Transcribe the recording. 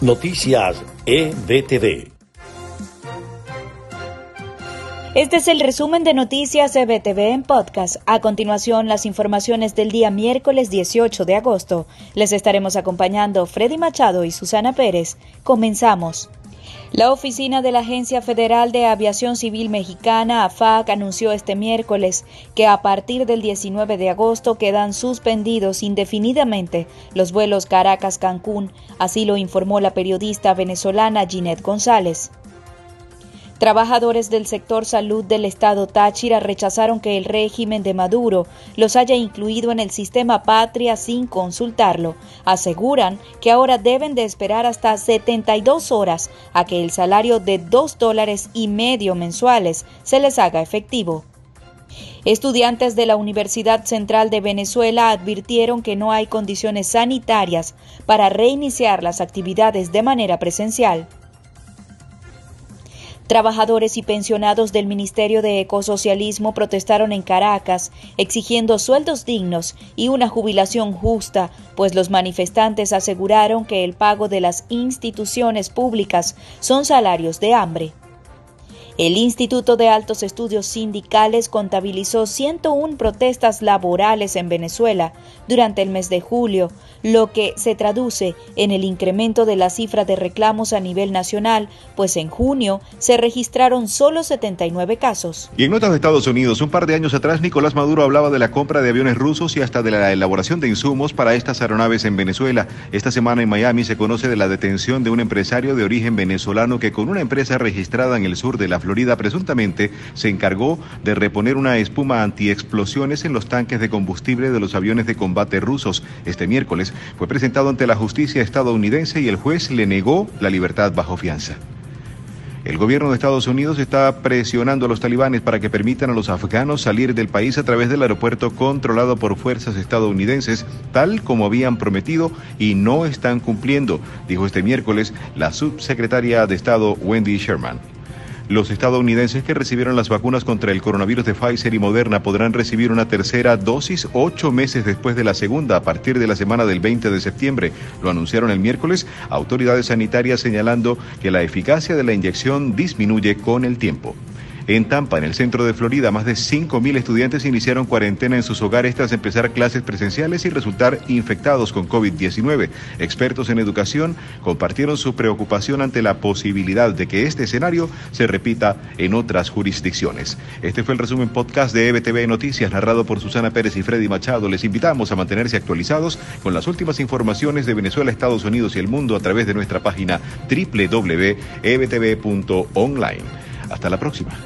Noticias EBTV. Este es el resumen de Noticias EBTV en podcast. A continuación, las informaciones del día miércoles 18 de agosto. Les estaremos acompañando Freddy Machado y Susana Pérez. Comenzamos. La oficina de la Agencia Federal de Aviación Civil Mexicana, AFAC, anunció este miércoles que a partir del 19 de agosto quedan suspendidos indefinidamente los vuelos Caracas-Cancún, así lo informó la periodista venezolana Ginette González. Trabajadores del sector salud del estado Táchira rechazaron que el régimen de Maduro los haya incluido en el sistema Patria sin consultarlo. Aseguran que ahora deben de esperar hasta 72 horas a que el salario de 2 dólares y medio mensuales se les haga efectivo. Estudiantes de la Universidad Central de Venezuela advirtieron que no hay condiciones sanitarias para reiniciar las actividades de manera presencial. Trabajadores y pensionados del Ministerio de Ecosocialismo protestaron en Caracas exigiendo sueldos dignos y una jubilación justa, pues los manifestantes aseguraron que el pago de las instituciones públicas son salarios de hambre. El Instituto de Altos Estudios Sindicales contabilizó 101 protestas laborales en Venezuela durante el mes de julio, lo que se traduce en el incremento de la cifra de reclamos a nivel nacional, pues en junio se registraron solo 79 casos. Y en notas de Estados Unidos, un par de años atrás, Nicolás Maduro hablaba de la compra de aviones rusos y hasta de la elaboración de insumos para estas aeronaves en Venezuela. Esta semana en Miami se conoce de la detención de un empresario de origen venezolano que con una empresa registrada en el sur de la Florida presuntamente se encargó de reponer una espuma antiexplosiones en los tanques de combustible de los aviones de combate rusos. Este miércoles fue presentado ante la justicia estadounidense y el juez le negó la libertad bajo fianza. El gobierno de Estados Unidos está presionando a los talibanes para que permitan a los afganos salir del país a través del aeropuerto controlado por fuerzas estadounidenses, tal como habían prometido y no están cumpliendo, dijo este miércoles la subsecretaria de Estado Wendy Sherman. Los estadounidenses que recibieron las vacunas contra el coronavirus de Pfizer y Moderna podrán recibir una tercera dosis ocho meses después de la segunda, a partir de la semana del 20 de septiembre. Lo anunciaron el miércoles autoridades sanitarias señalando que la eficacia de la inyección disminuye con el tiempo. En Tampa, en el centro de Florida, más de 5.000 estudiantes iniciaron cuarentena en sus hogares tras empezar clases presenciales y resultar infectados con COVID-19. Expertos en educación compartieron su preocupación ante la posibilidad de que este escenario se repita en otras jurisdicciones. Este fue el resumen podcast de EBTV Noticias, narrado por Susana Pérez y Freddy Machado. Les invitamos a mantenerse actualizados con las últimas informaciones de Venezuela, Estados Unidos y el mundo a través de nuestra página www.ebtv.online. Hasta la próxima.